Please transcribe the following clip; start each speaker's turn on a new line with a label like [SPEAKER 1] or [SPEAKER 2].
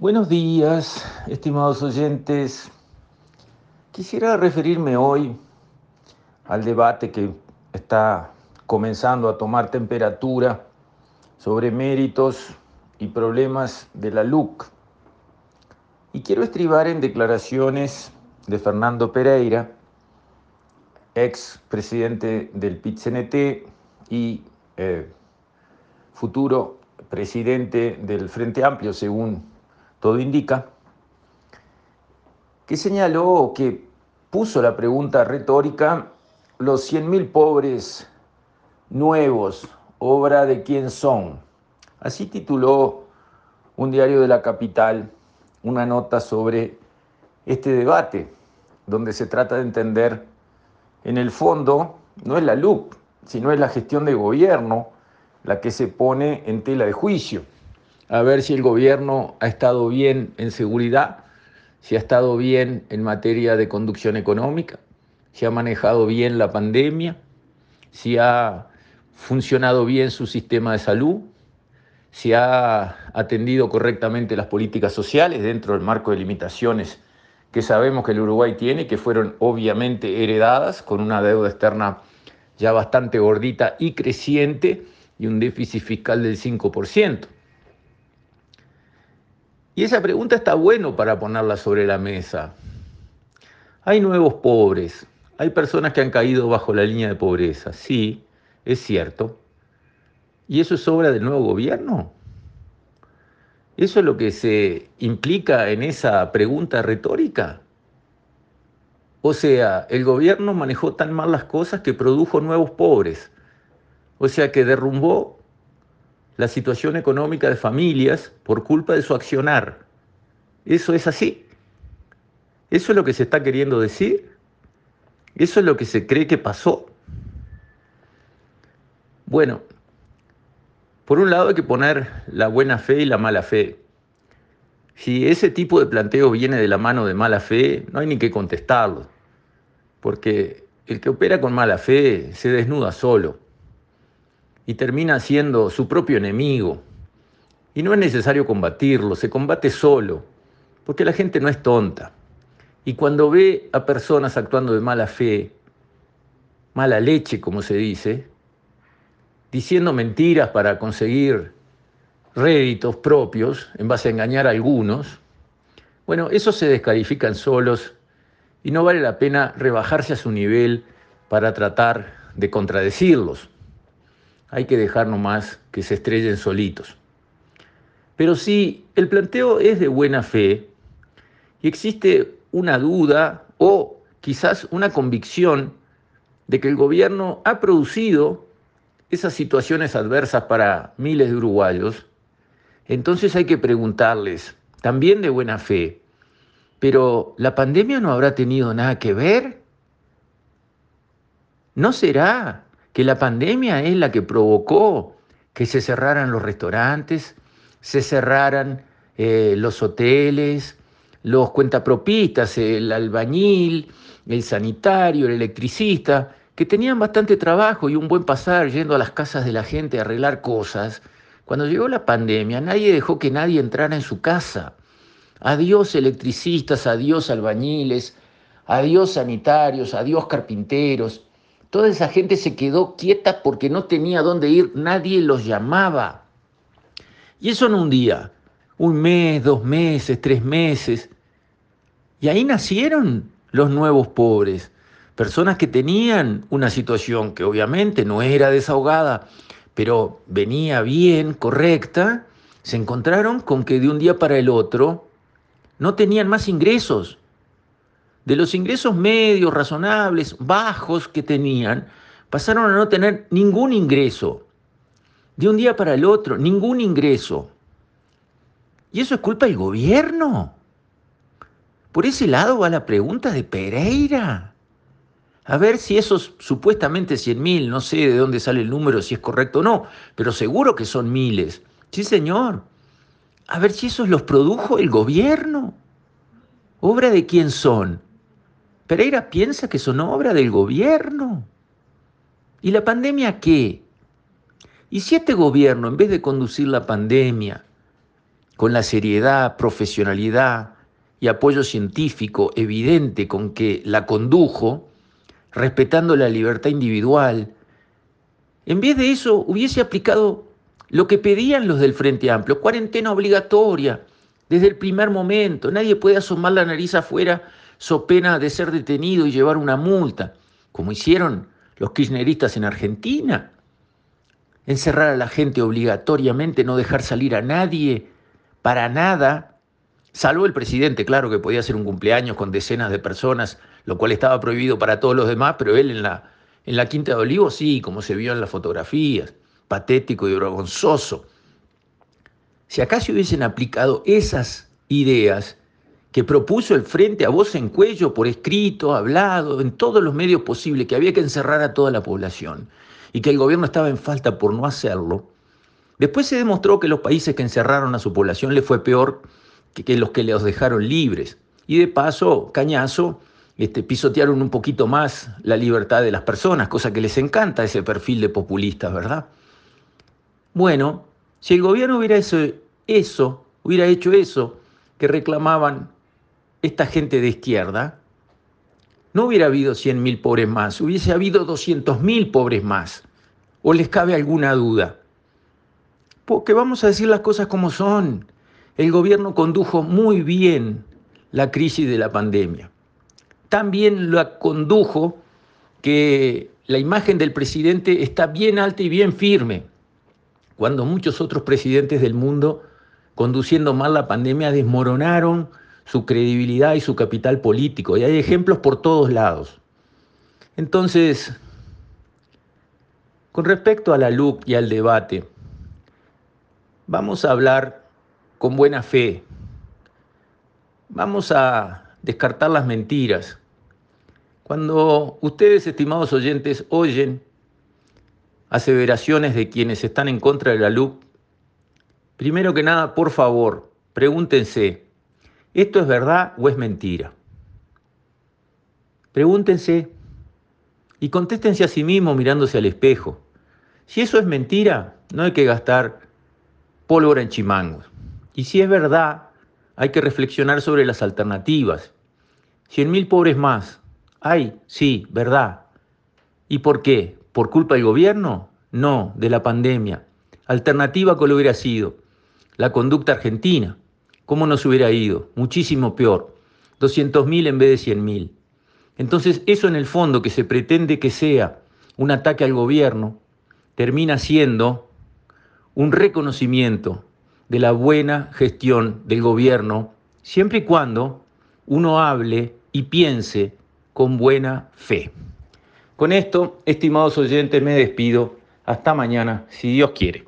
[SPEAKER 1] Buenos días, estimados oyentes. Quisiera referirme hoy al debate que está comenzando a tomar temperatura sobre méritos y problemas de la LUC. Y quiero estribar en declaraciones de Fernando Pereira, ex presidente del PIT-CNT y eh, futuro presidente del Frente Amplio, según todo indica, que señaló que puso la pregunta retórica, los 100.000 pobres nuevos, obra de quién son. Así tituló un diario de la capital una nota sobre este debate, donde se trata de entender, en el fondo, no es la LUC, sino es la gestión de gobierno la que se pone en tela de juicio a ver si el gobierno ha estado bien en seguridad, si ha estado bien en materia de conducción económica, si ha manejado bien la pandemia, si ha funcionado bien su sistema de salud, si ha atendido correctamente las políticas sociales dentro del marco de limitaciones que sabemos que el Uruguay tiene, que fueron obviamente heredadas con una deuda externa ya bastante gordita y creciente y un déficit fiscal del 5%. Y esa pregunta está bueno para ponerla sobre la mesa. Hay nuevos pobres, hay personas que han caído bajo la línea de pobreza, sí, es cierto. ¿Y eso es obra del nuevo gobierno? ¿Eso es lo que se implica en esa pregunta retórica? O sea, el gobierno manejó tan mal las cosas que produjo nuevos pobres. O sea, que derrumbó la situación económica de familias por culpa de su accionar. Eso es así. Eso es lo que se está queriendo decir. Eso es lo que se cree que pasó. Bueno, por un lado hay que poner la buena fe y la mala fe. Si ese tipo de planteo viene de la mano de mala fe, no hay ni que contestarlo, porque el que opera con mala fe se desnuda solo y termina siendo su propio enemigo. Y no es necesario combatirlo, se combate solo, porque la gente no es tonta. Y cuando ve a personas actuando de mala fe, mala leche, como se dice, diciendo mentiras para conseguir réditos propios en base a engañar a algunos, bueno, esos se descalifican solos y no vale la pena rebajarse a su nivel para tratar de contradecirlos hay que dejar nomás que se estrellen solitos. Pero si el planteo es de buena fe y existe una duda o quizás una convicción de que el gobierno ha producido esas situaciones adversas para miles de uruguayos, entonces hay que preguntarles, también de buena fe, pero ¿la pandemia no habrá tenido nada que ver? ¿No será que la pandemia es la que provocó que se cerraran los restaurantes, se cerraran eh, los hoteles, los cuentapropistas, el albañil, el sanitario, el electricista, que tenían bastante trabajo y un buen pasar yendo a las casas de la gente a arreglar cosas. Cuando llegó la pandemia, nadie dejó que nadie entrara en su casa. Adiós electricistas, adiós albañiles, adiós sanitarios, adiós carpinteros. Toda esa gente se quedó quieta porque no tenía dónde ir, nadie los llamaba. Y eso en un día, un mes, dos meses, tres meses. Y ahí nacieron los nuevos pobres, personas que tenían una situación que obviamente no era desahogada, pero venía bien, correcta, se encontraron con que de un día para el otro no tenían más ingresos de los ingresos medios, razonables, bajos que tenían, pasaron a no tener ningún ingreso. De un día para el otro, ningún ingreso. ¿Y eso es culpa del gobierno? Por ese lado va la pregunta de Pereira. A ver si esos supuestamente 100 mil, no sé de dónde sale el número, si es correcto o no, pero seguro que son miles. Sí, señor. A ver si esos los produjo el gobierno. ¿Obra de quién son? Pereira piensa que son obra del gobierno. ¿Y la pandemia qué? ¿Y si este gobierno, en vez de conducir la pandemia, con la seriedad, profesionalidad y apoyo científico evidente con que la condujo, respetando la libertad individual, en vez de eso hubiese aplicado lo que pedían los del Frente Amplio, cuarentena obligatoria desde el primer momento. Nadie puede asomar la nariz afuera so pena de ser detenido y llevar una multa, como hicieron los kirchneristas en Argentina. Encerrar a la gente obligatoriamente, no dejar salir a nadie, para nada, salvo el presidente, claro que podía hacer un cumpleaños con decenas de personas, lo cual estaba prohibido para todos los demás, pero él en la, en la Quinta de Olivos sí, como se vio en las fotografías, patético y vergonzoso. Si acá se hubiesen aplicado esas ideas, que propuso el Frente a voz en cuello, por escrito, hablado, en todos los medios posibles, que había que encerrar a toda la población y que el gobierno estaba en falta por no hacerlo. Después se demostró que los países que encerraron a su población le fue peor que, los que los dejaron libres. Y de paso, cañazo, este, pisotearon un poquito más la libertad de las personas, cosa que les encanta ese perfil de populistas, ¿verdad? Bueno, si el gobierno hubiera hecho eso, hubiera hecho eso que reclamaban esta gente de izquierda, no hubiera habido 100.000 pobres más, hubiese habido 200.000 pobres más. ¿O les cabe alguna duda? Porque vamos a decir las cosas como son. El gobierno condujo muy bien la crisis de la pandemia. También lo condujo que la imagen del presidente está bien alta y bien firme, cuando muchos otros presidentes del mundo, conduciendo mal la pandemia, desmoronaron su credibilidad y su capital político. Y hay ejemplos por todos lados. Entonces, con respecto a la LUC y al debate, vamos a hablar con buena fe. Vamos a descartar las mentiras. Cuando ustedes, estimados oyentes, oyen aseveraciones de quienes están en contra de la LUC, primero que nada, por favor, pregúntense, ¿Esto es verdad o es mentira? Pregúntense y contéstense a sí mismos mirándose al espejo. Si eso es mentira, no hay que gastar pólvora en chimangos. Y si es verdad, hay que reflexionar sobre las alternativas. Cien mil pobres más. Hay, sí, verdad. ¿Y por qué? ¿Por culpa del gobierno? No, de la pandemia. Alternativa, ¿cuál hubiera sido? La conducta argentina. ¿Cómo nos hubiera ido? Muchísimo peor. 200.000 en vez de 100.000. Entonces, eso en el fondo que se pretende que sea un ataque al gobierno, termina siendo un reconocimiento de la buena gestión del gobierno, siempre y cuando uno hable y piense con buena fe. Con esto, estimados oyentes, me despido. Hasta mañana, si Dios quiere.